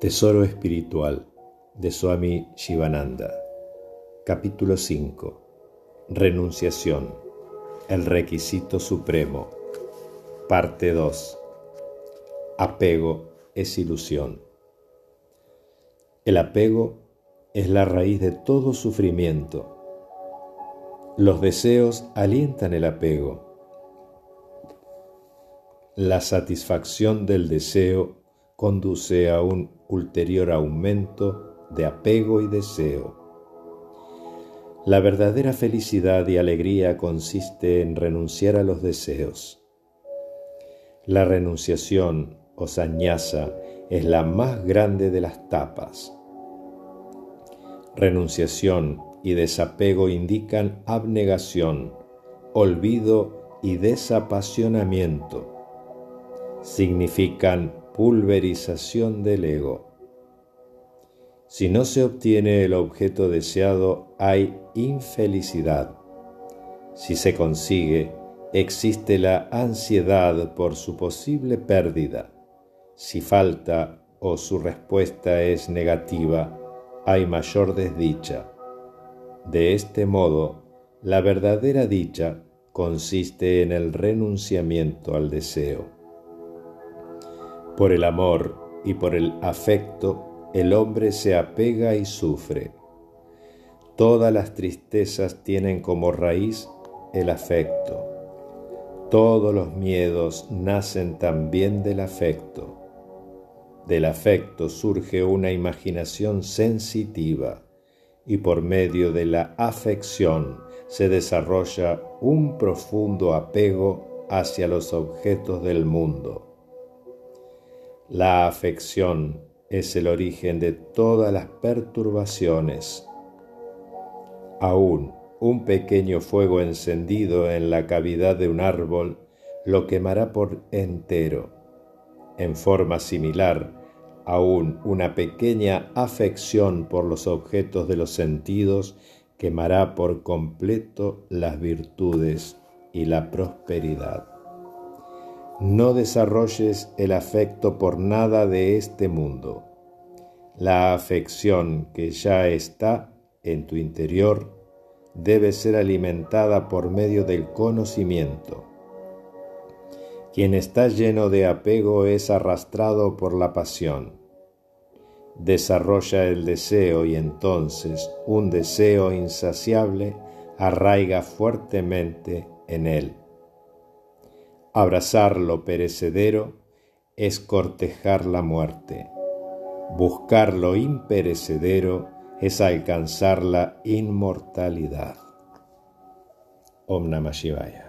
Tesoro espiritual de Swami Shivananda. Capítulo 5. Renunciación. El requisito supremo. Parte 2. Apego es ilusión. El apego es la raíz de todo sufrimiento. Los deseos alientan el apego. La satisfacción del deseo conduce a un ulterior aumento de apego y deseo. La verdadera felicidad y alegría consiste en renunciar a los deseos. La renunciación o sañasa es la más grande de las tapas. Renunciación y desapego indican abnegación, olvido y desapasionamiento. Significan pulverización del ego. Si no se obtiene el objeto deseado, hay infelicidad. Si se consigue, existe la ansiedad por su posible pérdida. Si falta o su respuesta es negativa, hay mayor desdicha. De este modo, la verdadera dicha consiste en el renunciamiento al deseo. Por el amor y por el afecto, el hombre se apega y sufre. Todas las tristezas tienen como raíz el afecto. Todos los miedos nacen también del afecto. Del afecto surge una imaginación sensitiva y por medio de la afección se desarrolla un profundo apego hacia los objetos del mundo. La afección es el origen de todas las perturbaciones. Aún un pequeño fuego encendido en la cavidad de un árbol lo quemará por entero. En forma similar, aún una pequeña afección por los objetos de los sentidos quemará por completo las virtudes y la prosperidad. No desarrolles el afecto por nada de este mundo. La afección que ya está en tu interior debe ser alimentada por medio del conocimiento. Quien está lleno de apego es arrastrado por la pasión. Desarrolla el deseo y entonces un deseo insaciable arraiga fuertemente en él. Abrazar lo perecedero es cortejar la muerte. Buscar lo imperecedero es alcanzar la inmortalidad. Om Namah Shivaya.